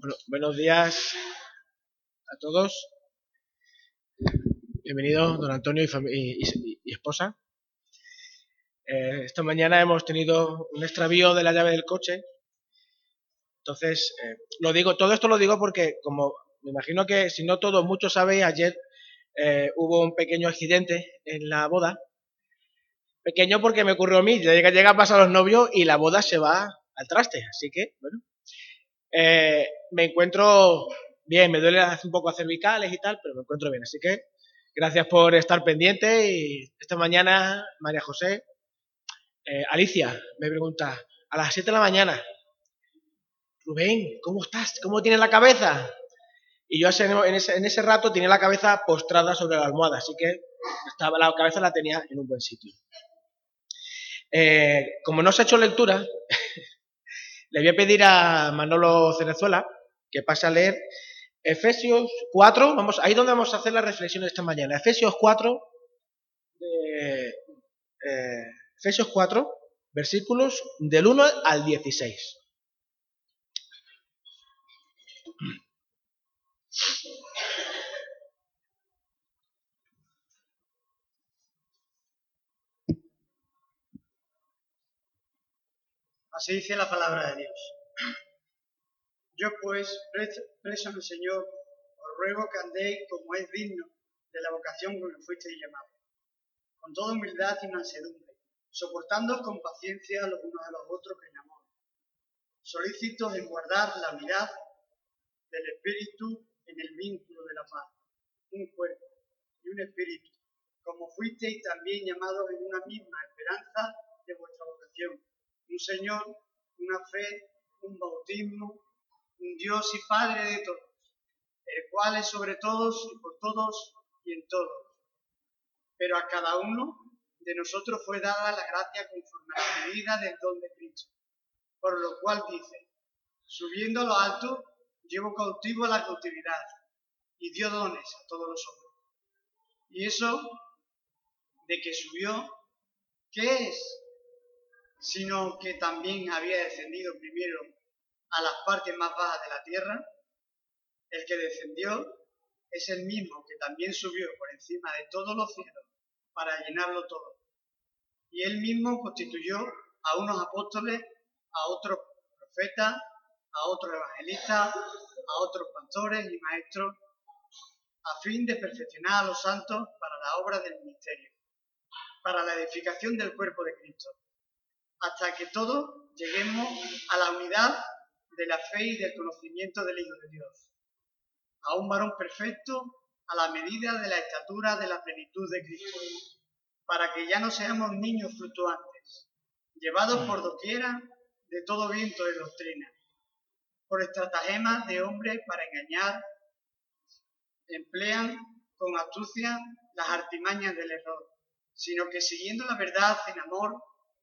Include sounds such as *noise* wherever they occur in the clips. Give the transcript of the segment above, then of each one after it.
Bueno, buenos días a todos. Bienvenido, don Antonio y, esposa. Eh, esta mañana hemos tenido un extravío de la llave del coche. Entonces, eh, lo digo, todo esto lo digo porque, como me imagino que si no todos, muchos sabéis, ayer eh, hubo un pequeño accidente en la boda. Pequeño porque me ocurrió a mí, llega, llega a pasar los novios y la boda se va al traste. Así que, bueno, eh, me encuentro bien, me duele un poco cervicales y tal, pero me encuentro bien. Así que gracias por estar pendiente y esta mañana, María José, eh, Alicia me pregunta, a las 7 de la mañana, Rubén, ¿cómo estás? ¿Cómo tienes la cabeza? Y yo en ese, en ese rato tenía la cabeza postrada sobre la almohada, así que estaba, la cabeza la tenía en un buen sitio. Eh, como no se ha hecho lectura, *laughs* Le voy a pedir a Manolo Cenezuela que pase a leer Efesios 4, vamos, ahí donde vamos a hacer la reflexión esta mañana. Efesios 4, eh, Efesios 4, versículos del 1 al 16. Así dice la palabra de Dios. Yo pues, preso en el Señor, os ruego que andéis como es digno de la vocación con que fuisteis llamados, con toda humildad y mansedumbre, soportando con paciencia los unos a los otros en amor, solícitos en guardar la unidad del Espíritu en el vínculo de la paz, un cuerpo y un espíritu, como fuisteis también llamados en una misma esperanza de vuestra vocación un Señor, una fe, un bautismo, un Dios y Padre de todos, el cual es sobre todos y por todos y en todos. Pero a cada uno de nosotros fue dada la gracia conforme a la medida del don de Cristo. Por lo cual dice, subiendo a lo alto, llevo cautivo a la cautividad y dio dones a todos los hombres. Y eso de que subió, ¿qué es? Sino que también había descendido primero a las partes más bajas de la tierra, el que descendió es el mismo que también subió por encima de todos los cielos para llenarlo todo. Y él mismo constituyó a unos apóstoles, a otros profetas, a otros evangelistas, a otros pastores y maestros, a fin de perfeccionar a los santos para la obra del ministerio, para la edificación del cuerpo de Cristo hasta que todos lleguemos a la unidad de la fe y del conocimiento del Hijo de Dios, a un varón perfecto a la medida de la estatura de la plenitud de Cristo, para que ya no seamos niños fluctuantes, llevados por doquiera de todo viento de doctrina, por estratagemas de hombres para engañar, emplean con astucia las artimañas del error, sino que siguiendo la verdad en amor,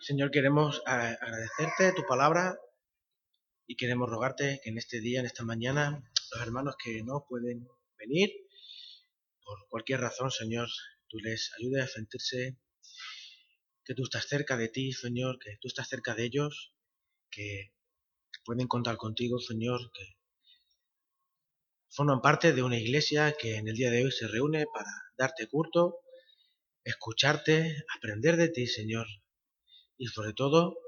Señor, queremos eh, agradecerte tu palabra y queremos rogarte que en este día, en esta mañana, los hermanos que no pueden venir, por cualquier razón, Señor, tú les ayudes a sentirse que tú estás cerca de ti, Señor, que tú estás cerca de ellos, que pueden contar contigo, Señor, que forman parte de una iglesia que en el día de hoy se reúne para darte culto, escucharte, aprender de ti, Señor, y sobre todo,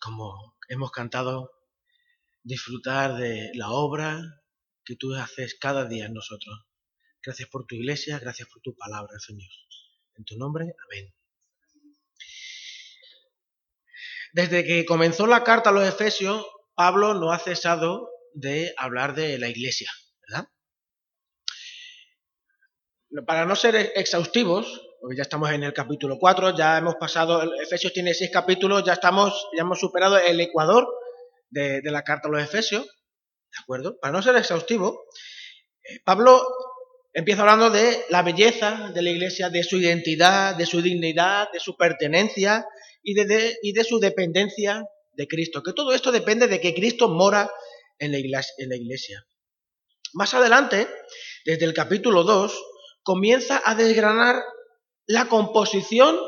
como hemos cantado, disfrutar de la obra que tú haces cada día en nosotros. Gracias por tu iglesia, gracias por tu palabra, Señor. En tu nombre, amén. Desde que comenzó la carta a los Efesios, Pablo no ha cesado de hablar de la iglesia, ¿verdad? Para no ser exhaustivos, ya estamos en el capítulo 4, ya hemos pasado, Efesios tiene seis capítulos, ya estamos, ya hemos superado el ecuador de, la carta a los Efesios, ¿de acuerdo? Para no ser exhaustivo, eh, Pablo empieza hablando de la belleza de la iglesia, de su identidad, de su dignidad, de su pertenencia y de, y de su dependencia de Cristo, que todo esto depende de que Cristo mora en la iglesia. Más adelante, desde el capítulo 2, comienza a desgranar la composición,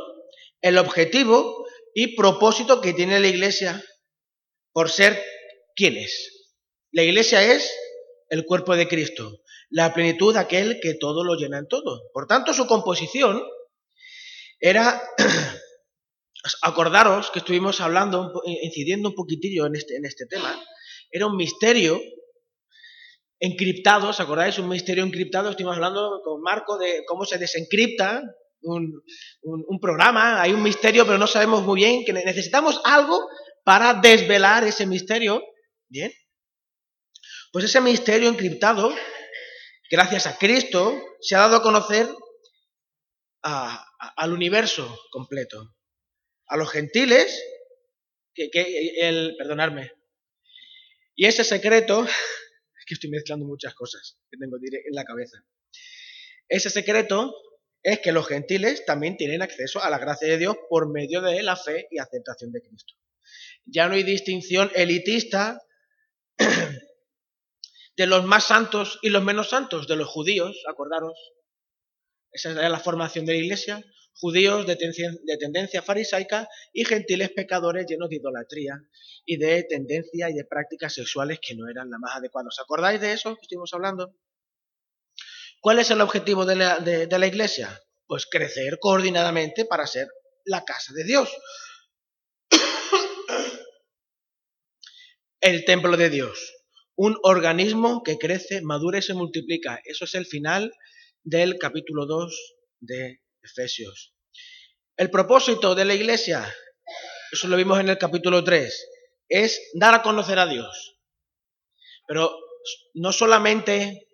el objetivo y propósito que tiene la iglesia por ser quien es. La iglesia es el cuerpo de Cristo, la plenitud de aquel que todo lo llena en todo. Por tanto, su composición era, *clears throat* acordaros que estuvimos hablando, incidiendo un poquitillo en este, en este tema, era un misterio encriptado, ¿os acordáis? Un misterio encriptado, estuvimos hablando con Marco de cómo se desencripta un, un, programa, hay un misterio, pero no sabemos muy bien, que necesitamos algo para desvelar ese misterio. Bien. Pues ese misterio encriptado, gracias a Cristo, se ha dado a conocer al universo completo. A los gentiles, que, que el, perdonadme, y ese secreto, *laughs* es que estoy mezclando muchas cosas que tengo en la cabeza. Ese secreto es que los gentiles también tienen acceso a la gracia de Dios por medio de la fe y aceptación de Cristo. Ya no hay distinción elitista *clears throat* de los más santos y los menos santos, de los judíos, acordaros. Esa es la formación de la iglesia. Judíos de, tendencia farisaica y gentiles pecadores llenos de idolatría y de tendencia y de prácticas sexuales que no eran las más adecuadas. ¿Os acordáis de eso que estuvimos hablando? ¿Cuál es el objetivo de la, iglesia? Pues crecer coordinadamente para ser la casa de Dios. *coughs* el templo de Dios. Un organismo que crece, madura y se multiplica. Eso es el final del capítulo 2 de Efesios. El propósito de la iglesia, eso lo vimos en el capítulo 3, es dar a conocer a Dios. Pero no solamente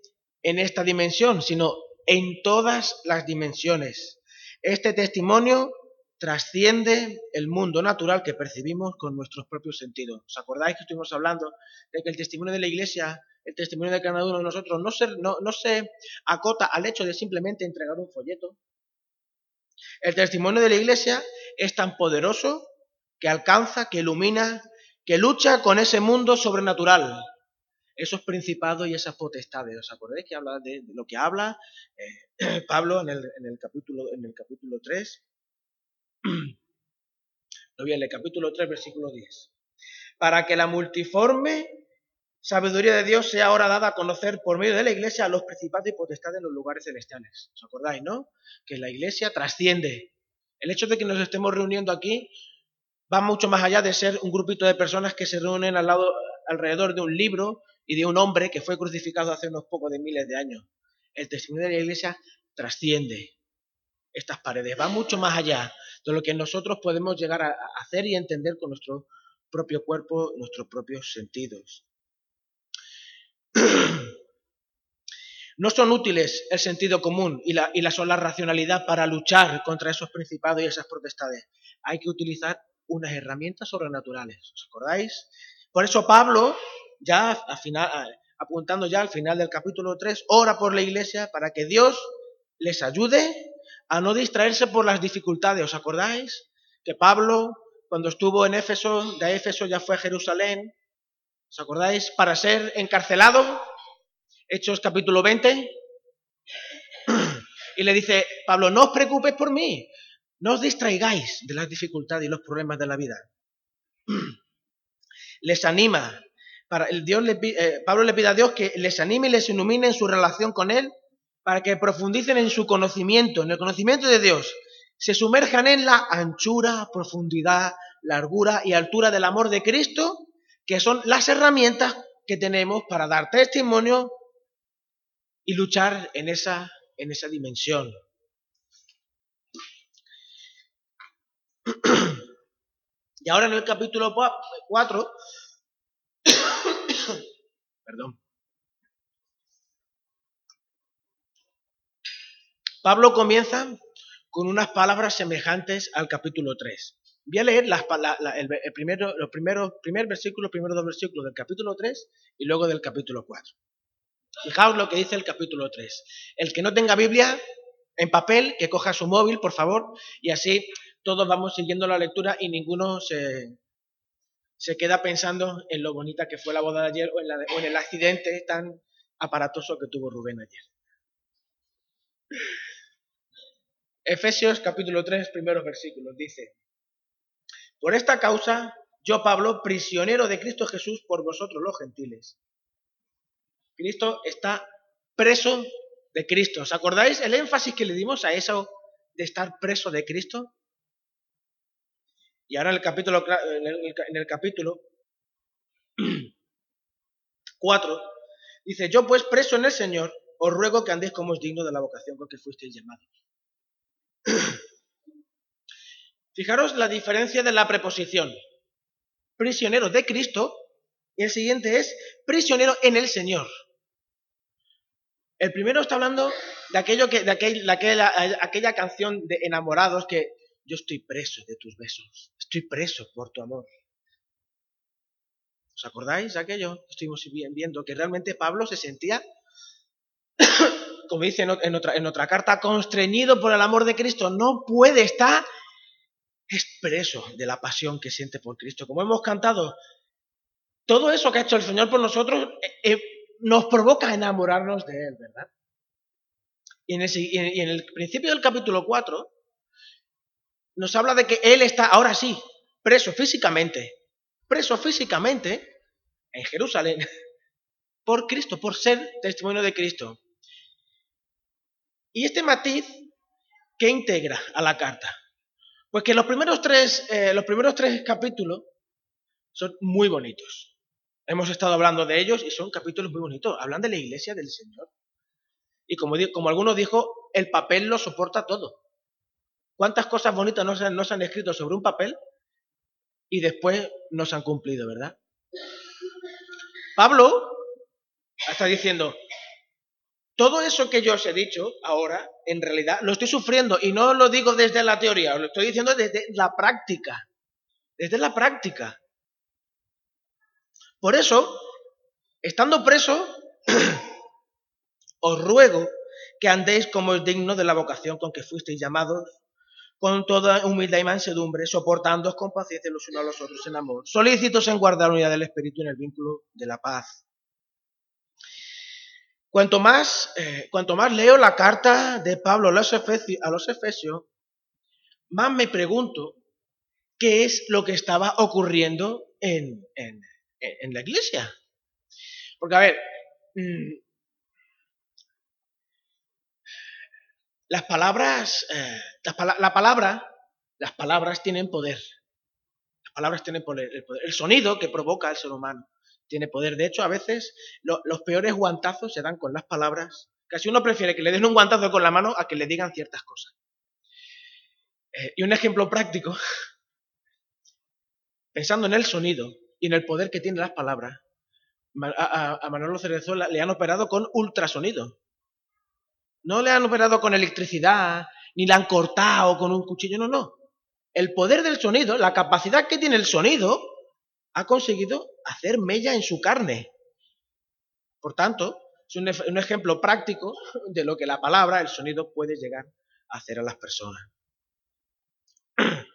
en esta dimensión, sino en todas las dimensiones. Este testimonio trasciende el mundo natural que percibimos con nuestros propios sentidos. ¿Os acordáis que estuvimos hablando de que el testimonio de la Iglesia, el testimonio de cada uno de nosotros, no se, no, no se acota al hecho de simplemente entregar un folleto? El testimonio de la Iglesia es tan poderoso que alcanza, que ilumina, que lucha con ese mundo sobrenatural, esos principados y esas potestades. ¿Os acordáis que habla de, lo que habla eh, *clears throat* Pablo en el, en, el capítulo, en el capítulo 3? Lo bien, el capítulo 3, versículo 10. Para que la multiforme sabiduría de Dios sea ahora dada a conocer por medio de la iglesia a los principados y potestades en los lugares celestiales. ¿Os acordáis, no? Que la iglesia trasciende. El hecho de que nos estemos reuniendo aquí va mucho más allá de ser un grupito de personas que se reúnen al lado, alrededor de un libro y de un hombre que fue crucificado hace unos pocos miles de años. El testimonio de la iglesia trasciende estas paredes, va mucho más allá de lo que nosotros podemos llegar a hacer y entender con nuestro propio cuerpo, nuestros propios sentidos. *clears throat* No son útiles el sentido común y la, y la sola racionalidad para luchar contra esos principados y esas protestades. Hay que utilizar unas herramientas sobrenaturales. ¿Os acordáis? Por eso Pablo, ya apuntando ya al final del capítulo 3, ora por la iglesia para que Dios les ayude a no distraerse por las dificultades. ¿Os acordáis? Que Pablo, cuando estuvo en Éfeso, de Éfeso ya fue a Jerusalén. ¿Os acordáis? Para ser encarcelado. Hechos capítulo 20. Y le dice, Pablo, no os preocupéis por mí. No os distraigáis de las dificultades y los problemas de la vida. Les anima. El Dios eh, Pablo le pide a Dios que les anime y les ilumine en su relación con Él para que profundicen en su conocimiento, en el conocimiento de Dios, se sumerjan en la anchura, profundidad, largura y altura del amor de Cristo, que son las herramientas que tenemos para dar testimonio y luchar en esa, en esa dimensión. *clears throat* Y ahora en el capítulo 4, *coughs* perdón, Pablo comienza con unas palabras semejantes al capítulo 3. Voy a leer el, primero, los primeros, primer versículo, primeros dos versículos del capítulo 3 y luego del capítulo 4. Fijaos lo que dice el capítulo 3. El que no tenga Biblia en papel, que coja su móvil, por favor, y así todos vamos siguiendo la lectura y ninguno se, se queda pensando en lo bonita que fue la boda de ayer o en, en el accidente tan aparatoso que tuvo Rubén ayer. Efesios capítulo 3, primeros versículos, dice, por esta causa, yo Pablo, prisionero de Cristo Jesús por vosotros los gentiles. Cristo está preso de Cristo. ¿Os acordáis el énfasis que le dimos a eso de estar preso de Cristo? Y ahora en el capítulo, en el, capítulo 4 dice, yo pues preso en el Señor, os ruego que andéis como es digno de la vocación con que fuisteis llamados. *clears throat* Fijaros la diferencia de la preposición. Prisionero de Cristo y el siguiente es prisionero en el Señor. El primero está hablando de aquello que, de aquella, aquella canción de enamorados que yo estoy preso de tus besos, estoy preso por tu amor. ¿Os acordáis aquello que estuvimos viendo? Que realmente Pablo se sentía, *coughs* como dice en otra, carta, constreñido por el amor de Cristo. No puede estar expreso de la pasión que siente por Cristo. Como hemos cantado, todo eso que ha hecho el Señor por nosotros eh, eh, nos provoca enamorarnos de Él, ¿verdad? Y en, y en el principio del capítulo 4 nos habla de que Él está ahora sí, preso físicamente, preso físicamente en Jerusalén *laughs* por Cristo, por ser testimonio de Cristo. Y este matiz, ¿qué integra a la carta? Pues que los primeros tres, eh, los primeros tres capítulos son muy bonitos. Hemos estado hablando de ellos y son capítulos muy bonitos. Hablan de la iglesia del Señor. Y como, como algunos dijo, el papel lo soporta todo. ¿Cuántas cosas bonitas no se, no se han escrito sobre un papel y después no se han cumplido, verdad? Pablo está diciendo, todo eso que yo os he dicho ahora, en realidad, lo estoy sufriendo y no lo digo desde la teoría, lo estoy diciendo desde la práctica, desde la práctica. Por eso, estando preso, *clears throat* os ruego que andéis como es digno de la vocación con que fuisteis llamados con toda humildad y mansedumbre, soportándoos con paciencia los unos a los otros en amor, solícitos en guardar unidad del Espíritu en el vínculo de la paz. Cuanto más, eh, cuanto más leo la carta de Pablo a los, Efesios, a los Efesios, más me pregunto qué es lo que estaba ocurriendo en, en, la iglesia. Porque, a ver, mm, Las palabras, eh, la palabra, las palabras tienen poder. Las palabras tienen poder el, sonido que provoca el ser humano tiene poder. De hecho, a veces los peores guantazos se dan con las palabras. Casi uno prefiere que le den un guantazo con la mano a que le digan ciertas cosas. Eh, y un ejemplo práctico, pensando en el sonido y en el poder que tienen las palabras, a, a Manolo Cerezuela le han operado con ultrasonido. No le han operado con electricidad, ni la han cortado con un cuchillo, no, no. El poder del sonido, la capacidad que tiene el sonido, ha conseguido hacer mella en su carne. Por tanto, es un, ejemplo práctico de lo que la palabra, el sonido, puede llegar a hacer a las personas. *clears throat*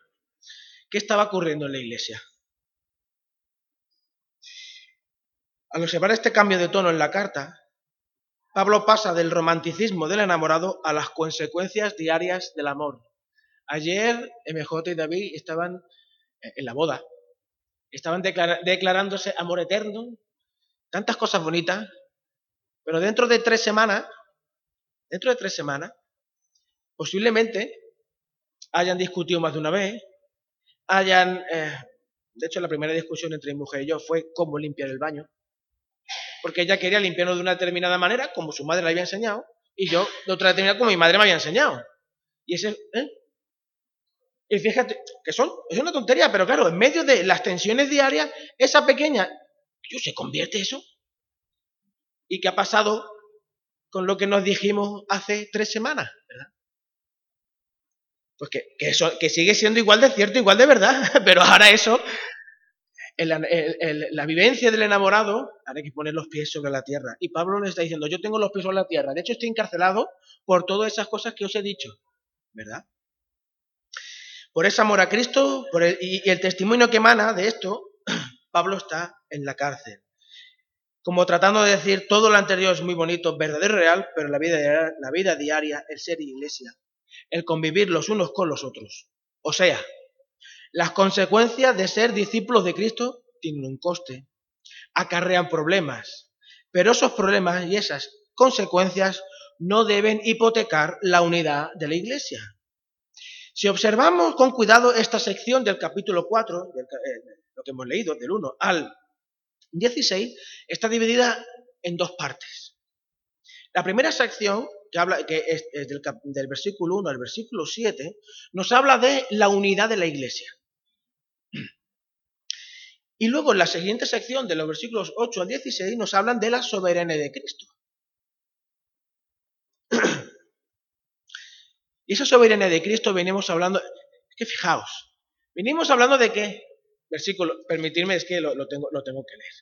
¿Qué estaba ocurriendo en la iglesia? Al observar este cambio de tono en la carta, Pablo pasa del romanticismo del enamorado a las consecuencias diarias del amor. Ayer MJ y David estaban en la boda, estaban declarándose amor eterno, tantas cosas bonitas, pero dentro de tres semanas, dentro de tres semanas, posiblemente hayan discutido más de una vez, hayan, eh, de hecho la primera discusión entre mi mujer y yo fue cómo limpiar el baño, porque ella quería limpiarlo de una determinada manera, como su madre le había enseñado, y yo de otra determinada como mi madre me había enseñado. Y ese, ¿eh? Y fíjate, que son, es una tontería, pero claro, en medio de las tensiones diarias, esa pequeña, yo, ¿se convierte eso? ¿Y qué ha pasado con lo que nos dijimos hace tres semanas? pues que, que sigue siendo igual de cierto, igual de verdad, *laughs* pero ahora eso la vivencia del enamorado, hay que poner los pies sobre la tierra. Y Pablo le está diciendo, yo tengo los pies sobre la tierra. De hecho, estoy encarcelado por todas esas cosas que os he dicho. ¿Verdad? Por ese amor a Cristo por y, el testimonio que emana de esto, *clears throat* Pablo está en la cárcel. Como tratando de decir, todo lo anterior es muy bonito, verdadero y real, pero la vida, la vida diaria, el ser iglesia, el convivir los unos con los otros. O sea, las consecuencias de ser discípulos de Cristo tienen un coste, acarrean problemas, pero esos problemas y esas consecuencias no deben hipotecar la unidad de la Iglesia. Si observamos con cuidado esta sección del capítulo 4, eh, lo que hemos leído, del 1 al 16, está dividida en dos partes. La primera sección, que, habla, que es, del, del versículo 1 al versículo 7, nos habla de la unidad de la Iglesia. Y luego en la siguiente sección, de los versículos 8 al 16, nos hablan de la soberanía de Cristo. *clears throat* Y esa soberanía de Cristo venimos hablando, es que fijaos, venimos hablando de qué, versículo, permitirme es que lo, tengo, lo tengo que leer.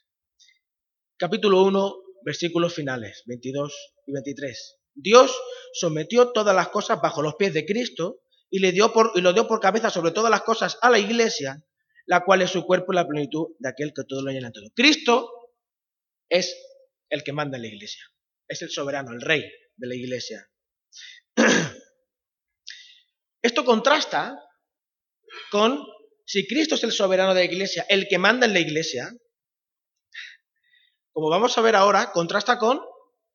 Capítulo 1, versículos finales, 22 y 23. Dios sometió todas las cosas bajo los pies de Cristo y, le dio por, y lo dio por cabeza sobre todas las cosas a la iglesia, la cual es su cuerpo la plenitud de aquel que todo lo llena todo. Cristo es el que manda en la iglesia, es el soberano, el rey de la iglesia. *clears throat* Esto contrasta con si Cristo es el soberano de la iglesia, el que manda en la iglesia, como vamos a ver ahora, contrasta con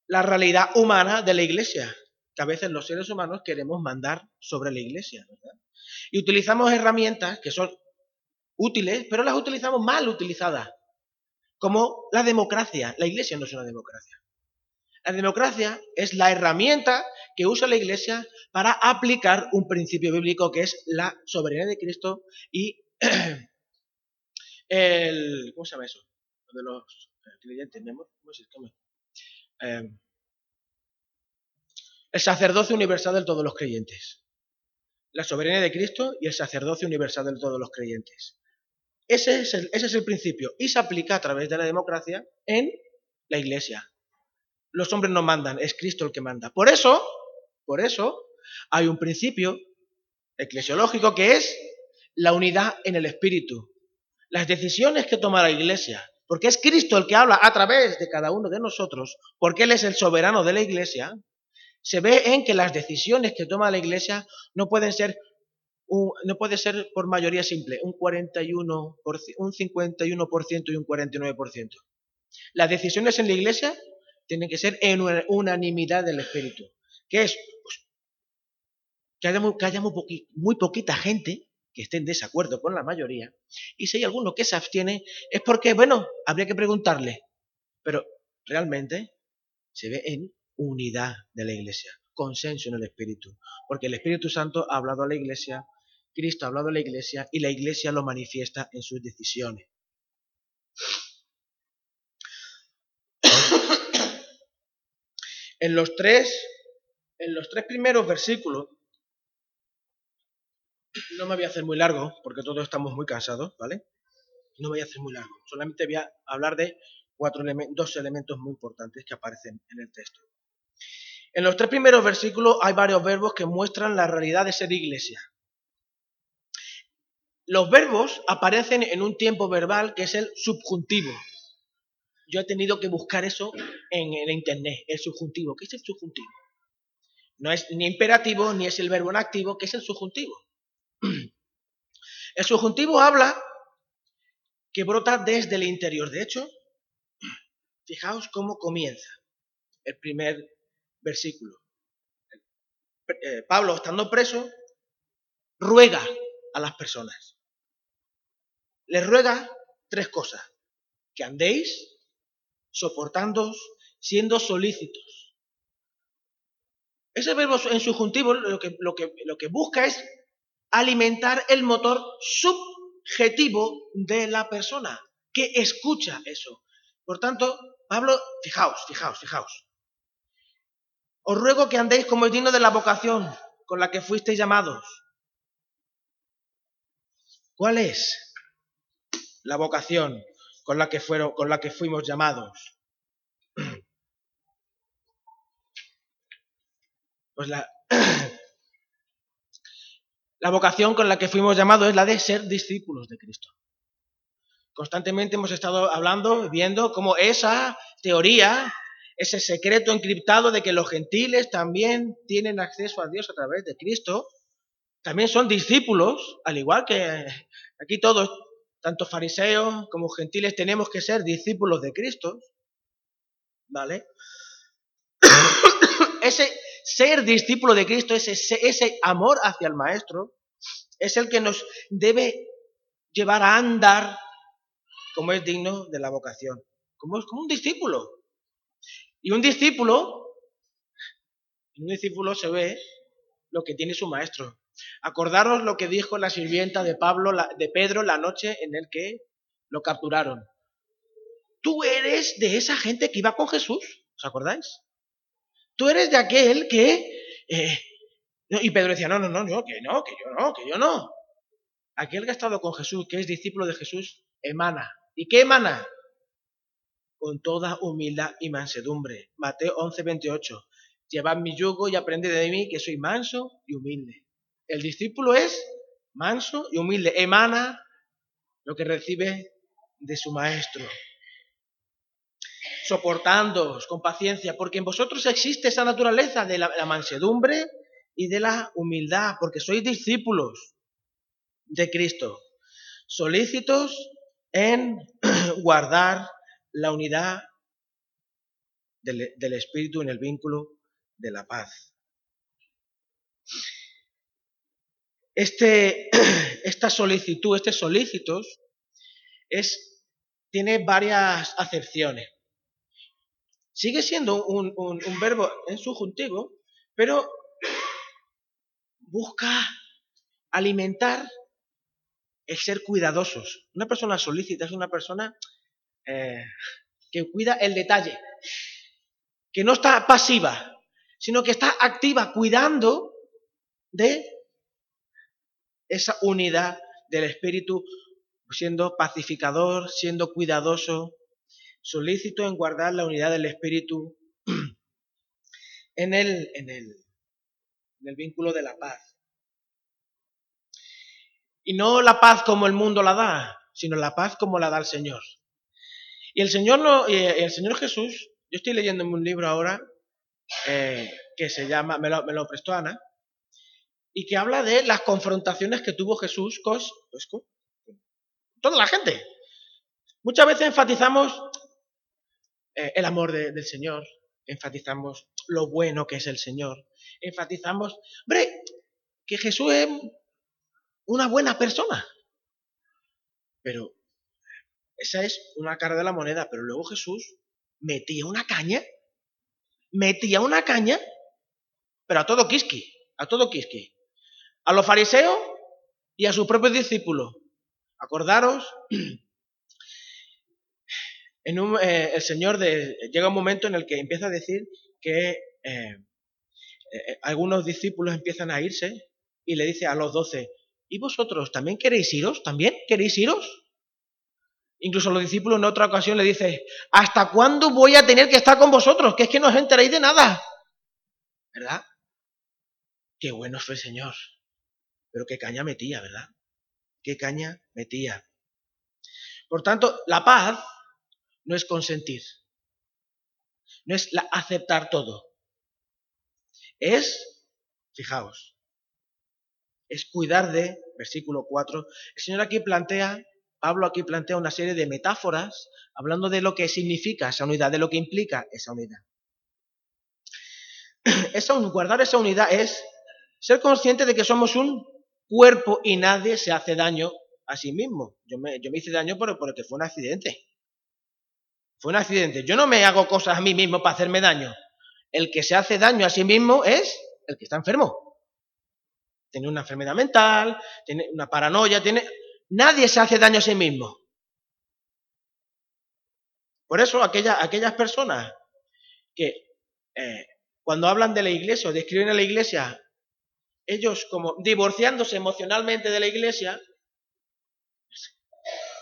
la realidad humana de la iglesia, que a veces los seres humanos queremos mandar sobre la iglesia. Y utilizamos herramientas que son útiles, pero las utilizamos mal utilizadas, como la democracia. La iglesia no es una democracia. La democracia es la herramienta que usa la iglesia para aplicar un principio bíblico que es la soberanía de Cristo y *clears throat* el... ¿Cómo se llama eso? Lo de los creyentes, ¿Cómo se llama? Eh, el sacerdocio universal de todos los creyentes. La soberanía de Cristo y el sacerdocio universal de todos los creyentes. Ese es, el, ese es el principio y se aplica a través de la democracia en la iglesia. Los hombres no mandan, es Cristo el que manda. Por eso, por eso, hay un principio eclesiológico que es la unidad en el espíritu. Las decisiones que toma la iglesia, porque es Cristo el que habla a través de cada uno de nosotros, porque Él es el soberano de la iglesia, se ve en que las decisiones que toma la iglesia no pueden ser no puede ser por mayoría simple, un 41, un 51% y un 49%. Las decisiones en la iglesia tienen que ser en unanimidad del espíritu. ¿Qué es? Pues, que haya, muy, poquita gente que esté en desacuerdo con la mayoría. Y si hay alguno que se abstiene, es porque, bueno, habría que preguntarle. Pero realmente se ve en unidad de la iglesia, consenso en el Espíritu. Porque el Espíritu Santo ha hablado a la iglesia Cristo ha hablado a la iglesia y la iglesia lo manifiesta en sus decisiones. en los tres, en los tres primeros versículos, no me voy a hacer muy largo, porque todos estamos muy cansados, ¿vale? No me voy a hacer muy largo. Solamente voy a hablar de cuatro dos elementos muy importantes que aparecen en el texto. En los tres primeros versículos hay varios verbos que muestran la realidad de ser iglesia. Los verbos aparecen en un tiempo verbal que es el subjuntivo. Yo he tenido que buscar eso en el internet, el subjuntivo. ¿Qué es el subjuntivo? No es ni imperativo ni es el verbo en activo, ¿qué es el subjuntivo? *clears throat* El subjuntivo habla que brota desde el interior. De hecho, *clears throat* fijaos cómo comienza el primer versículo. Eh, Pablo, estando preso, ruega a las personas les ruega tres cosas. Que andéis soportándoos, siendo solícitos. Ese verbo en subjuntivo lo que, busca es alimentar el motor subjetivo de la persona, que escucha eso. Por tanto, Pablo, fijaos, fijaos, fijaos. Os ruego que andéis como es digno de la vocación con la que fuisteis llamados, ¿Cuál es la vocación con la que, fueron, con la que fuimos llamados? Pues la, *coughs* la vocación con la que fuimos llamados es la de ser discípulos de Cristo. Constantemente hemos estado hablando, viendo cómo esa teoría, ese secreto encriptado de que los gentiles también tienen acceso a Dios a través de Cristo, también son discípulos, al igual que aquí todos, tanto fariseos como gentiles, tenemos que ser discípulos de Cristo. ¿Vale? *coughs* ese ser discípulo de Cristo, ese, ese amor hacia el Maestro, es el que nos debe llevar a andar como es digno de la vocación, como como un discípulo. Y un discípulo, un discípulo se ve lo que tiene su maestro. Acordaros lo que dijo la sirvienta de Pablo, de Pedro, la noche en el que lo capturaron. Tú eres de esa gente que iba con Jesús, ¿os acordáis? Tú eres de aquel que... Eh, y Pedro decía, no, no, no, no, que no, que yo no, que yo no. Aquel que ha estado con Jesús, que es discípulo de Jesús, emana. ¿Y qué emana? Con toda humildad y mansedumbre. Mateo 11, 28. Llevad mi yugo y aprended de mí, que soy manso y humilde. El discípulo es manso y humilde. Emana lo que recibe de su maestro soportándoos con paciencia, porque en vosotros existe esa naturaleza de la, mansedumbre y de la humildad, porque sois discípulos de Cristo, solícitos en *clears throat* guardar la unidad del, del, Espíritu en el vínculo de la paz. Este, *clears throat* esta solicitud, este solícitos, es, tiene varias acepciones. Sigue siendo un, verbo en subjuntivo, pero busca alimentar el ser cuidadosos. Una persona solícita es una persona eh, que cuida el detalle, que no está pasiva, sino que está activa, cuidando de esa unidad del espíritu, siendo pacificador, siendo cuidadoso, solícito en guardar la unidad del espíritu *clears throat* en el, en el, en el vínculo de la paz. Y no la paz como el mundo la da, sino la paz como la da el Señor. Y el Señor, no, el Señor Jesús, yo estoy leyendo un libro ahora eh, que se llama, me lo, prestó Ana, y que habla de las confrontaciones que tuvo Jesús con, pues, toda la gente. Muchas veces enfatizamos eh, el amor del Señor, enfatizamos lo bueno que es el Señor, enfatizamos, hombre, que Jesús es una buena persona. Pero esa es una cara de la moneda, pero luego Jesús metía una caña, metía una caña, pero a todo quisqui, a todo quisqui. A los fariseos y a sus propios discípulos. Acordaros *clears throat* eh, el Señor llega un momento en el que empieza a decir que eh, eh, algunos discípulos empiezan a irse y le dice a los doce, ¿y vosotros también queréis iros? ¿También queréis iros? Incluso los discípulos en otra ocasión le dice, ¿hasta cuándo voy a tener que estar con vosotros? Que es que no os enteréis de nada. ¿Verdad? Qué bueno fue el Señor. Pero qué caña metía, ¿verdad? Qué caña metía. Por tanto, la paz no es consentir, no es aceptar todo. Es, fijaos, es cuidar de, versículo 4, el Señor aquí plantea, Pablo aquí plantea una serie de metáforas hablando de lo que significa esa unidad, de lo que implica esa unidad. *clears throat* Esa, guardar esa unidad es ser consciente de que somos un cuerpo y nadie se hace daño a sí mismo. Yo me, yo me hice daño por, porque fue un accidente. Fue un accidente. Yo no me hago cosas a mí mismo para hacerme daño. El que se hace daño a sí mismo es el que está enfermo. Tiene una enfermedad mental, tiene una paranoia, tiene... Nadie se hace daño a sí mismo. Por eso aquellas personas que eh, cuando hablan de la iglesia o describen a la iglesia, ellos como divorciándose emocionalmente de la iglesia,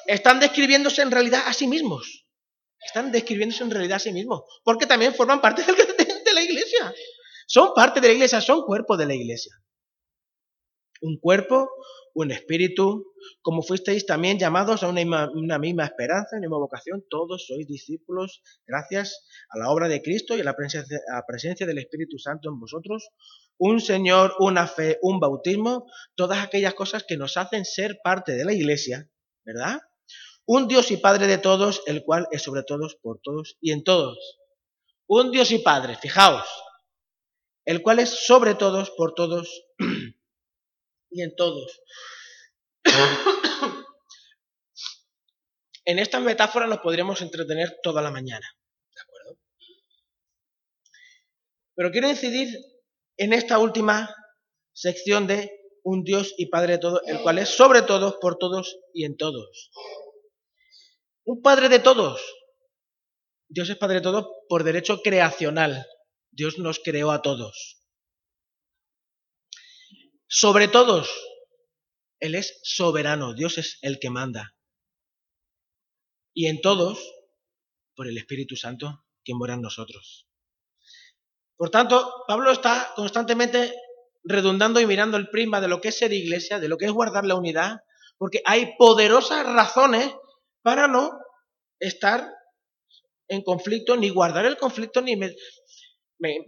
están describiéndose en realidad a sí mismos. Están describiéndose en realidad a sí mismos. Porque también forman parte *laughs* de la iglesia. Son parte de la iglesia, son cuerpo de la iglesia. Un cuerpo, un espíritu, como fuisteis también llamados a una, misma esperanza, una misma vocación, todos sois discípulos gracias a la obra de Cristo y a la, presencia, a la presencia del Espíritu Santo en vosotros, un Señor, una fe, un bautismo, todas aquellas cosas que nos hacen ser parte de la iglesia, ¿verdad? Un Dios y Padre de todos, el cual es sobre todos, por todos y en todos. Un Dios y Padre, fijaos, el cual es sobre todos, por todos y en todos. *coughs* en esta metáfora nos podríamos entretener toda la mañana, ¿de acuerdo? Pero quiero incidir en esta última sección de un Dios y Padre de todos, el cual es sobre todos, por todos y en todos. Un Padre de todos. Dios es Padre de todos por derecho creacional. Dios nos creó a todos. Sobre todos, Él es soberano, Dios es el que manda. Y en todos, por el Espíritu Santo, que mora en nosotros. Por tanto, Pablo está constantemente redundando y mirando el prisma de lo que es ser iglesia, de lo que es guardar la unidad, porque hay poderosas razones para no estar en conflicto, ni guardar el conflicto, ni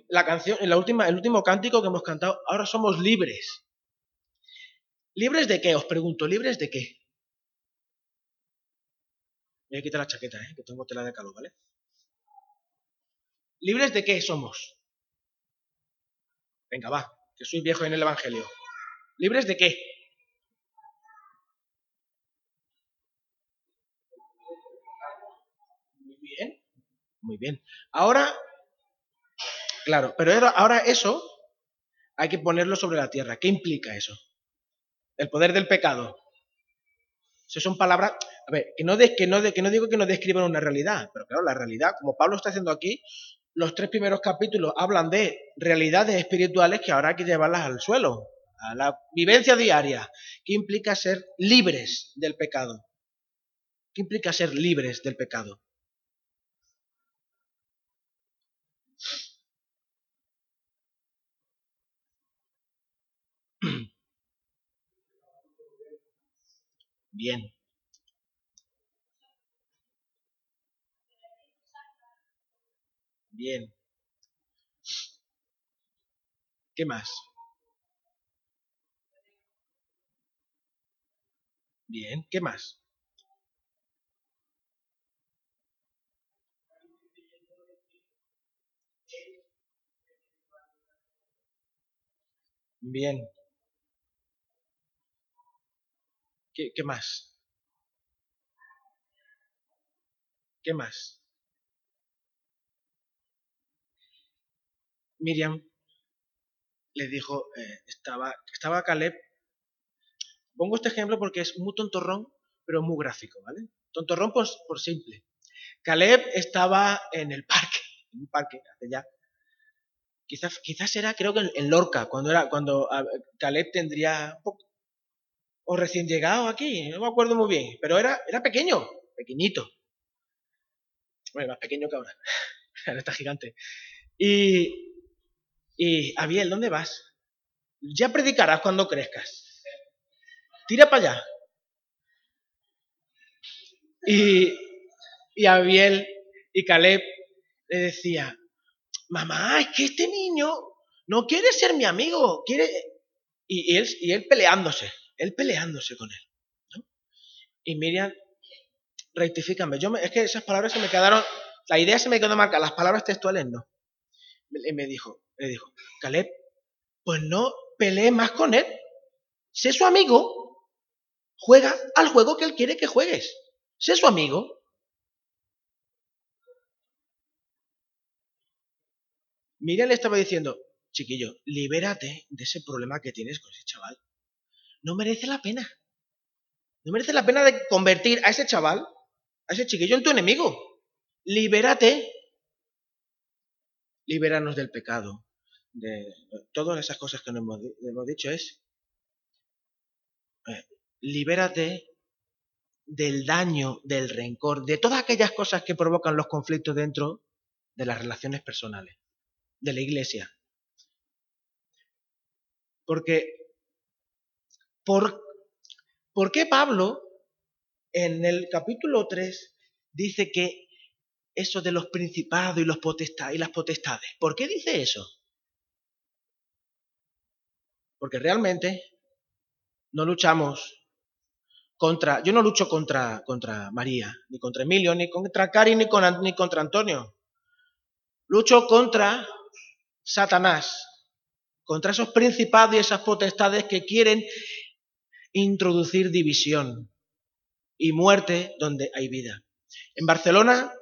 la canción, en la última, el último cántico que hemos cantado, ahora somos libres. ¿Libres de qué? Os pregunto, ¿libres de qué? Voy a quitar la chaqueta, ¿eh? que tengo tela de calor, ¿vale? ¿Libres de qué somos? Venga, va, que soy viejo en el Evangelio. ¿Libres de qué? Muy bien, muy bien. Ahora Claro, pero ahora eso hay que ponerlo sobre la tierra. ¿Qué implica eso? El poder del pecado. Eso son palabras, a ver, que no, que, no, que no digo que no describan una realidad, pero claro, la realidad, como Pablo está haciendo aquí, los tres primeros capítulos hablan de realidades espirituales que ahora hay que llevarlas al suelo, a la vivencia diaria. ¿Qué implica ser libres del pecado? ¿Qué implica ser libres del pecado? Bien. Bien. ¿Qué más? Bien, ¿qué más? Bien. ¿Qué, más? ¿Qué más? Miriam le dijo, eh, estaba, estaba Caleb, pongo este ejemplo porque es muy tontorrón, pero muy gráfico, ¿vale? Tontorrón por, por simple. Caleb estaba en el parque, *laughs* en un parque, hace ya. Quizás, quizás era, creo que en, Lorca, cuando era, cuando Caleb tendría o recién llegado aquí, no me acuerdo muy bien, pero era, era pequeño, pequeñito. Bueno, más pequeño que ahora. *laughs* ahora está gigante. Y, y, Abiel, ¿dónde vas? Ya predicarás cuando crezcas. Tira para allá. Y, y Abiel y Caleb le decía, mamá, es que este niño no quiere ser mi amigo, quiere... Y, él, y él peleándose él peleándose con él. Y Miriam, rectifícame, yo es que esas palabras se me quedaron, la idea se me quedó marcada, las palabras textuales no. Y me dijo, le dijo, Caleb, pues no pelee más con él, sé su amigo, juega al juego que él quiere que juegues, sé su amigo. Miriam le estaba diciendo, chiquillo, libérate de ese problema que tienes con ese chaval no merece la pena. No merece la pena de convertir a ese chaval, a ese chiquillo en tu enemigo. Libérate. Libéranos del pecado. De todas esas cosas que nos hemos, dicho es, eh, libérate del daño, del rencor, de todas aquellas cosas que provocan los conflictos dentro de las relaciones personales, de la iglesia. Porque, ¿por, ¿por qué Pablo en el capítulo 3 dice que eso de los principados y, y las potestades, ¿por qué dice eso? Porque realmente no luchamos contra, yo no lucho contra, contra María, ni contra Emilio, ni contra Cari, ni, ni contra Antonio. Lucho contra Satanás, contra esos principados y esas potestades que quieren introducir división y muerte donde hay vida. En Barcelona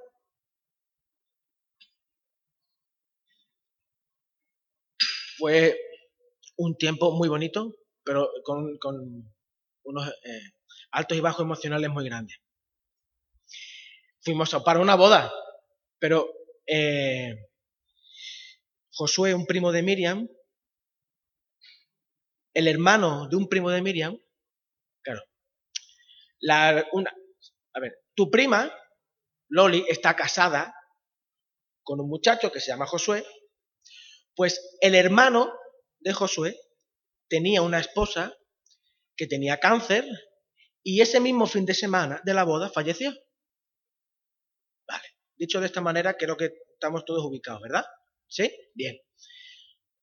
fue un tiempo muy bonito, pero con, unos eh, altos y bajos emocionales muy grandes. Fuimos para una boda, pero eh, Josué, un primo de Miriam, el hermano de un primo de Miriam, claro, la, una, a ver, tu prima, Loli, está casada con un muchacho que se llama Josué, pues el hermano de Josué tenía una esposa que tenía cáncer y ese mismo fin de semana de la boda falleció. Vale, dicho de esta manera creo que estamos todos ubicados, ¿verdad? ¿Sí? Bien.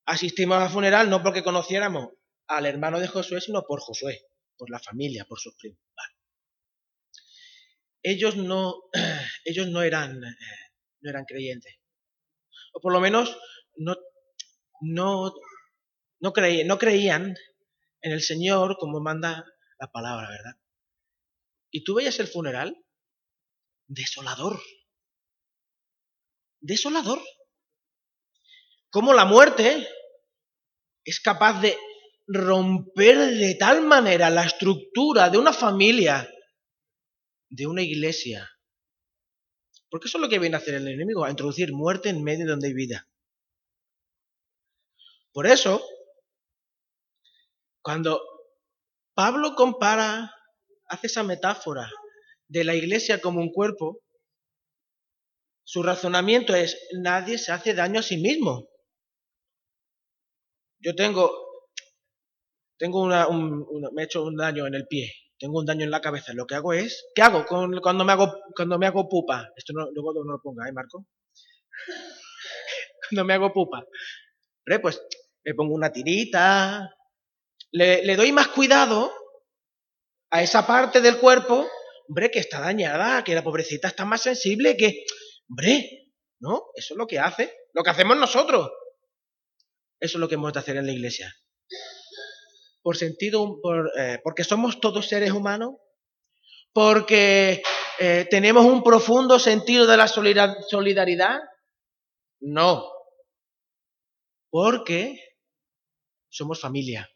Asistimos al funeral no porque conociéramos al hermano de Josué, sino por Josué, por la familia, por sus primos. Ellos no, *clears throat* ellos no eran, no eran creyentes. O por lo menos no, no, no, no creían en el Señor como manda la palabra, ¿verdad? Y tú veías el funeral desolador. Desolador. Cómo la muerte es capaz de romper de tal manera la estructura de una familia, de una iglesia. Porque eso es lo que viene a hacer el enemigo, a introducir muerte en medio de donde hay vida. Por eso, cuando Pablo compara hace esa metáfora de la iglesia como un cuerpo, su razonamiento es, nadie se hace daño a sí mismo. Yo tengo, tengo una, me he hecho un daño en el pie, tengo un daño en la cabeza. Lo que hago es, ¿qué hago cuando me hago, cuando me hago pupa? Esto no, luego no lo ponga, ¿eh, Marco? *laughs* cuando me hago pupa. Pues me pongo una tirita, le, le doy más cuidado a esa parte del cuerpo, hombre, que está dañada, que la pobrecita está más sensible, que, hombre, ¿no? Eso es lo que hace, lo que hacemos nosotros. Eso es lo que hemos de hacer en la iglesia. Por sentido, eh, porque somos todos seres humanos, porque eh, tenemos un profundo sentido de la solidaridad. No, porque somos familia.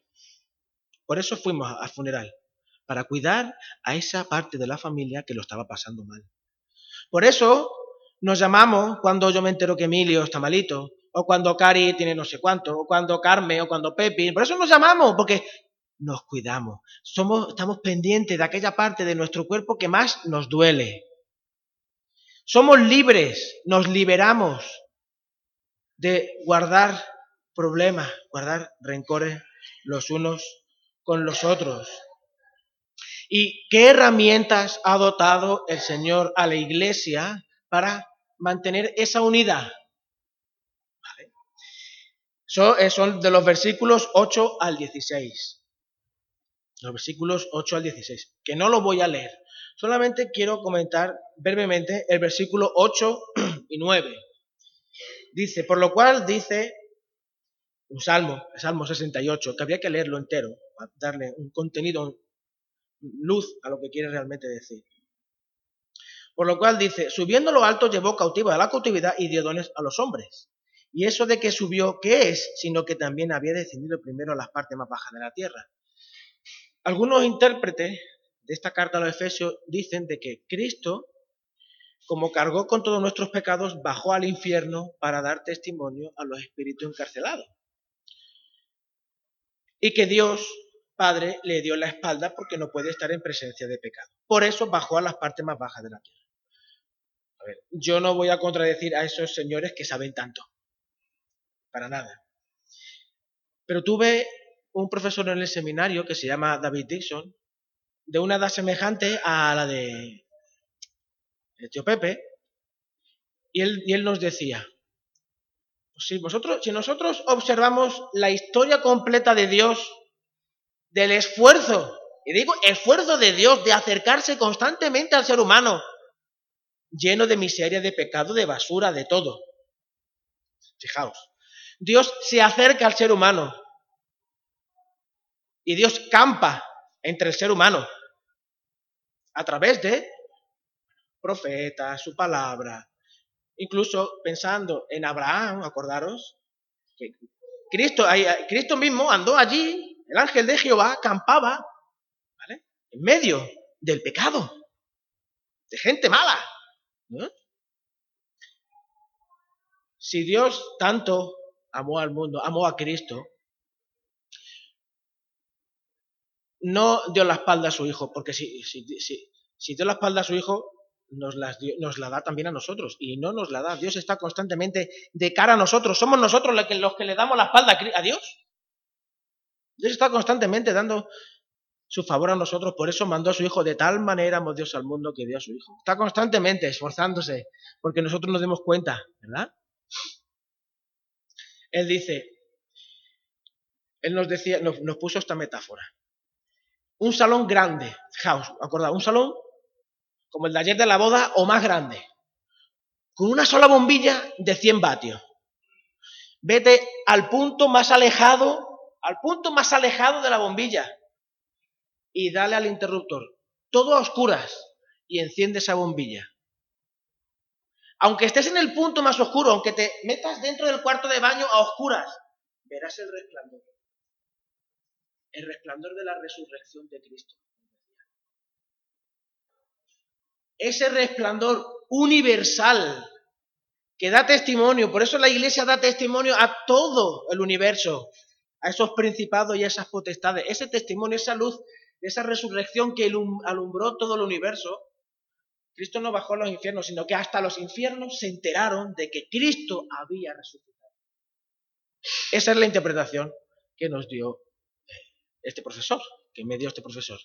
Por eso fuimos al funeral para cuidar a esa parte de la familia que lo estaba pasando mal. Por eso nos llamamos cuando yo me entero que Emilio está malito, o cuando Cari tiene no sé cuánto, o cuando Carmen, o cuando Pepi. Por eso nos llamamos, porque nos cuidamos. Somos, estamos pendientes de aquella parte de nuestro cuerpo que más nos duele. Somos libres, nos liberamos de guardar problemas, guardar rencores los unos con los otros. ¿Y qué herramientas ha dotado el Señor a la iglesia para mantener esa unidad? Eh, son de los versículos 8 al 16. Los versículos 8 al 16, que no lo voy a leer. Solamente quiero comentar brevemente el versículo 8 y 9. Dice, por lo cual dice un salmo, el Salmo 68, que habría que leerlo entero, para darle un contenido luz a lo que quiere realmente decir. Por lo cual dice, subiendo lo alto llevó cautivo a la cautividad y dio dones a los hombres. Y eso de que subió, ¿qué es? Sino que también había descendido primero a las partes más bajas de la tierra. Algunos intérpretes de esta carta a los Efesios dicen de que Cristo, como cargó con todos nuestros pecados, bajó al infierno para dar testimonio a los espíritus encarcelados. Y que Dios Padre le dio la espalda porque no puede estar en presencia de pecado. Por eso bajó a las partes más bajas de la tierra. A ver, yo no voy a contradecir a esos señores que saben tanto. Para nada. Pero tuve un profesor en el seminario que se llama David Dixon, de una edad semejante a la de el tío Pepe, y él, y él nos decía, pues si, si nosotros observamos la historia completa de Dios, del esfuerzo, y digo esfuerzo de Dios de acercarse constantemente al ser humano, lleno de miseria, de pecado, de basura, de todo. Fijaos, Dios se acerca al ser humano y Dios campa entre el ser humano a través de profetas, su palabra, incluso pensando en Abraham, acordaros, que Cristo, mismo andó allí, el ángel de Jehová campaba. En medio del pecado, de gente mala. Si Dios tanto amó al mundo, amó a Cristo, no dio la espalda a su hijo, porque si, si, si dio la espalda a su hijo, nos, nos, la da también a nosotros y no nos la da. Dios está constantemente de cara a nosotros. Somos nosotros los que, los que le damos la espalda a Dios. Dios está constantemente dando su favor a nosotros, por eso mandó a su Hijo. De tal manera amó Dios al mundo que dio a su Hijo. Está constantemente esforzándose porque nosotros nos demos cuenta, ¿verdad? Él dice, Él nos decía, nos, puso esta metáfora. Un salón grande, fijaos, acordad, un salón como el de ayer de la boda o más grande, con una sola bombilla de 100 vatios. Vete al punto más alejado, al punto más alejado de la bombilla y dale al interruptor, todo a oscuras, y enciende esa bombilla. Aunque estés en el punto más oscuro, aunque te metas dentro del cuarto de baño a oscuras, verás el resplandor. El resplandor de la resurrección de Cristo ese resplandor universal que da testimonio, por eso la iglesia da testimonio a todo el universo, a esos principados y a esas potestades, ese testimonio, esa luz, esa resurrección que alumbró todo el universo. Cristo no bajó a los infiernos, sino que hasta los infiernos se enteraron de que Cristo había resucitado. Esa es la interpretación que nos dio este profesor, que me dio este profesor.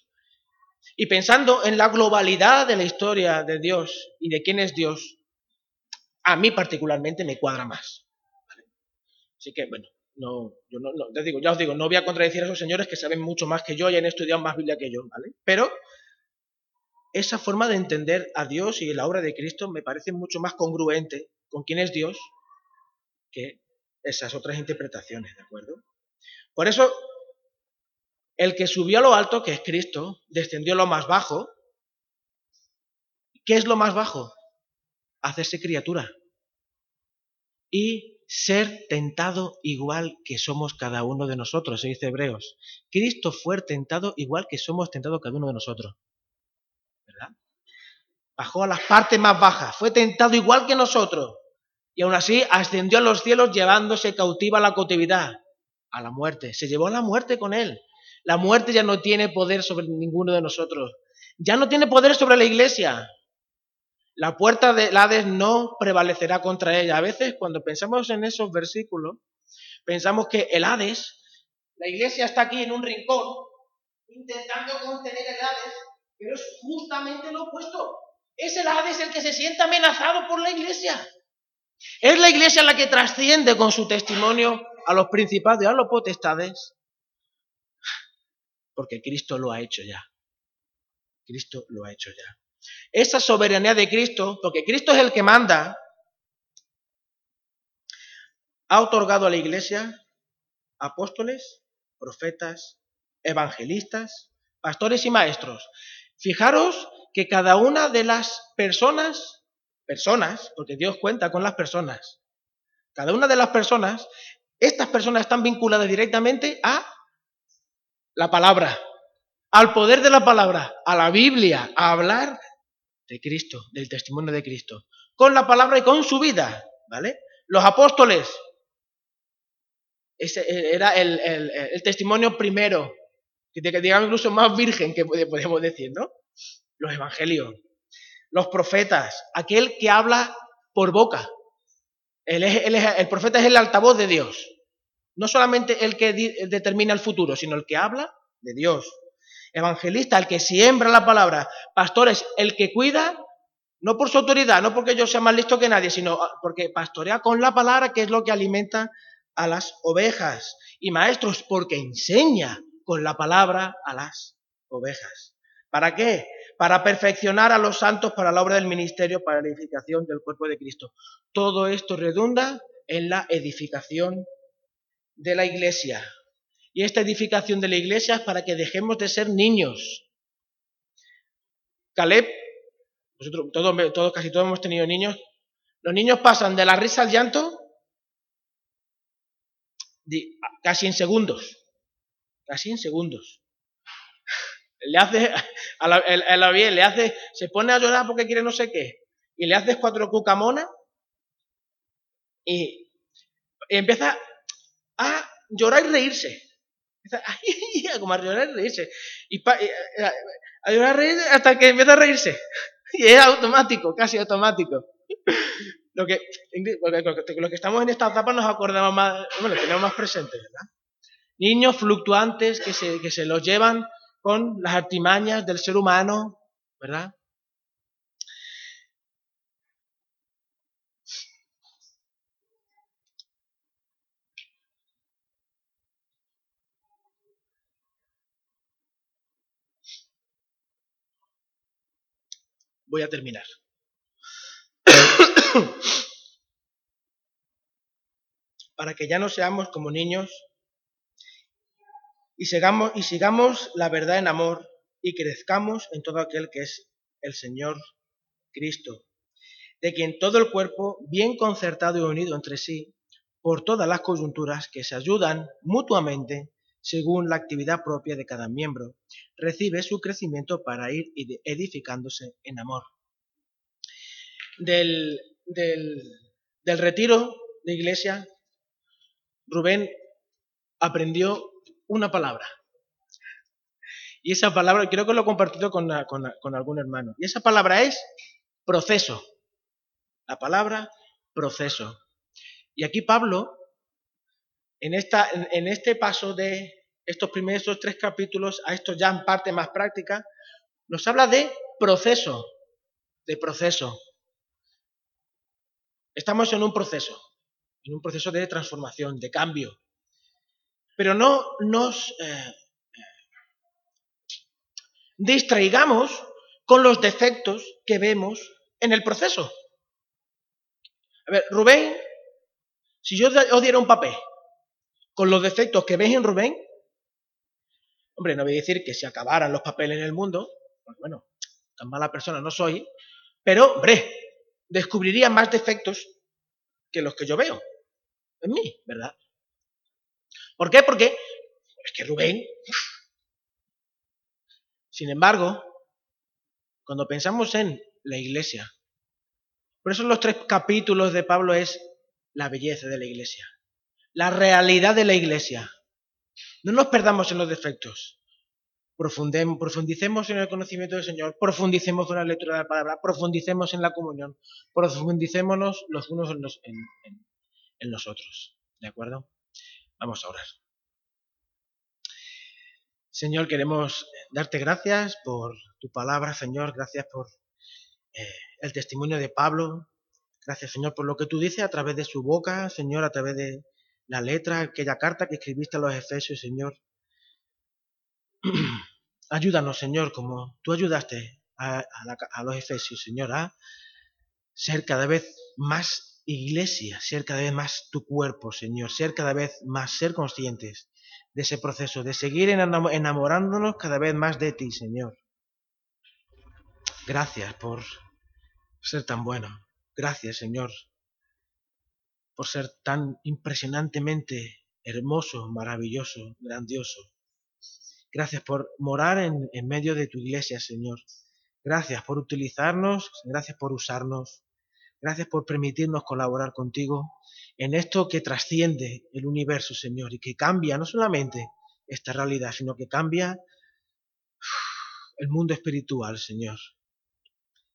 Y pensando en la globalidad de la historia de Dios y de quién es Dios, a mí particularmente me cuadra más. Así que, bueno, no, yo no, no, digo, ya os digo, no voy a contradecir a esos señores que saben mucho más que yo y han estudiado más Biblia que yo, ¿vale? Pero esa forma de entender a Dios y la obra de Cristo me parece mucho más congruente con quién es Dios que esas otras interpretaciones, ¿de acuerdo? Por eso el que subió a lo alto, que es Cristo, descendió a lo más bajo. ¿Qué es lo más bajo? Hacerse criatura. Y ser tentado igual que somos cada uno de nosotros, se dice Hebreos. Cristo fue tentado igual que somos tentados cada uno de nosotros. ¿Verdad? Bajó a las partes más bajas, fue tentado igual que nosotros. Y aún así ascendió a los cielos llevándose cautiva la cautividad, a la muerte. Se llevó a la muerte con él. La muerte ya no tiene poder sobre ninguno de nosotros. Ya no tiene poder sobre la iglesia. La puerta del Hades no prevalecerá contra ella. A veces cuando pensamos en esos versículos, pensamos que el Hades, la iglesia está aquí en un rincón, intentando contener el Hades, pero es justamente lo opuesto. Es el Hades el que se siente amenazado por la iglesia. Es la iglesia la que trasciende con su testimonio a los principados y a los potestades porque Cristo lo ha hecho ya. Cristo lo ha hecho ya. Esa soberanía de Cristo, porque Cristo es el que manda, ha otorgado a la iglesia apóstoles, profetas, evangelistas, pastores y maestros. Fijaros que cada una de las personas, personas, porque Dios cuenta con las personas, cada una de las personas, estas personas están vinculadas directamente a la palabra, al poder de la palabra, a la Biblia, a hablar de Cristo, del testimonio de Cristo, con la palabra y con su vida, ¿vale? Los apóstoles, ese era el, testimonio primero digamos incluso más virgen que podemos decir, ¿no? Los evangelios, los profetas, aquel que habla por boca. el profeta es el altavoz de Dios. No solamente el que determina el futuro, sino el que habla de Dios. Evangelista, el que siembra la palabra. Pastores, el que cuida, no por su autoridad, no porque yo sea más listo que nadie, sino porque pastorea con la palabra, que es lo que alimenta a las ovejas. Y maestros, porque enseña con la palabra a las ovejas. ¿Para qué? Para perfeccionar a los santos para la obra del ministerio, para la edificación del cuerpo de Cristo. Todo esto redunda en la edificación de la iglesia. Y esta edificación de la iglesia es para que dejemos de ser niños. Caleb, todos, casi todos hemos tenido niños. Los niños pasan de la risa al llanto casi en segundos. Casi en segundos. Le hace, a la, bien, le hace, se pone a llorar porque quiere no sé qué, y le haces cuatro cucamonas y, empieza a llorar y reírse. Empieza *laughs* a, como a llorar y reírse. Y eh, a llorar y reírse hasta que empieza a reírse. Y es automático, casi automático. Lo que, lo que estamos en esta etapa nos acordamos más, bueno, tenemos más presente, ¿verdad? Niños fluctuantes que se, que se los llevan con las artimañas del ser humano, ¿verdad? Voy a terminar. *coughs* Para que ya no seamos como niños y sigamos, y sigamos la verdad en amor y crezcamos en todo aquel que es el Señor Cristo, de quien todo el cuerpo, bien concertado y unido entre sí, por todas las coyunturas que se ayudan mutuamente según la actividad propia de cada miembro, recibe su crecimiento para ir edificándose en amor. Del, del, del retiro de iglesia, Rubén aprendió una palabra. Y esa palabra, creo que lo he compartido con, con, algún hermano. Y esa palabra es proceso. La palabra proceso. Y aquí Pablo, en, esta, en, este paso de estos primeros tres capítulos a esto ya en parte más práctica, nos habla de proceso, de proceso. Estamos en un proceso, en un proceso de transformación, de cambio. Pero no nos eh, distraigamos con los defectos que vemos en el proceso. A ver, Rubén, si yo os diera un papel con los defectos que veis en Rubén, hombre, no voy a decir que se acabaran los papeles en el mundo, pues bueno, tan mala persona no soy, pero, hombre, descubriría más defectos que los que yo veo en mí, ¿verdad? ¿Por qué? Porque es que Rubén. Sin embargo, cuando pensamos en la iglesia, por eso los tres capítulos de Pablo es la belleza de la iglesia, la realidad de la iglesia. No nos perdamos en los defectos. Profundicemos en el conocimiento del Señor, profundicemos en la lectura de la palabra, profundicemos en la comunión, profundicémonos los unos en, en nosotros. ¿De acuerdo? Vamos a orar. Señor, queremos darte gracias por tu palabra, Señor. Gracias por eh, el testimonio de Pablo. Gracias, Señor, por lo que tú dices a través de su boca, Señor, a través de la letra, aquella carta que escribiste a los Efesios, Señor. *clears throat* Ayúdanos, Señor, como tú ayudaste a, a los Efesios, Señor, a ser cada vez más iglesia, ser cada vez más tu cuerpo, Señor, ser cada vez más, ser conscientes de ese proceso, de seguir enamorándonos cada vez más de ti, Señor. Gracias por ser tan bueno. Gracias, Señor, por ser tan impresionantemente hermoso, maravilloso, grandioso. Gracias por morar en, en medio de tu iglesia, Señor. Gracias por utilizarnos, gracias por usarnos. Gracias por permitirnos colaborar contigo en esto que trasciende el universo, Señor, y que cambia no solamente esta realidad, sino que cambia el mundo espiritual, Señor.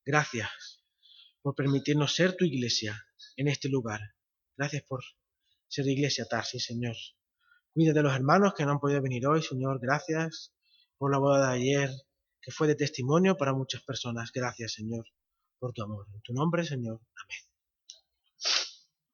Gracias por permitirnos ser tu iglesia en este lugar. Gracias por ser iglesia Tarsi, Señor. Cuida de los hermanos que no han podido venir hoy, Señor. Gracias por la boda de ayer, que fue de testimonio para muchas personas. Gracias, Señor, por tu amor. En tu nombre, Señor. Amén.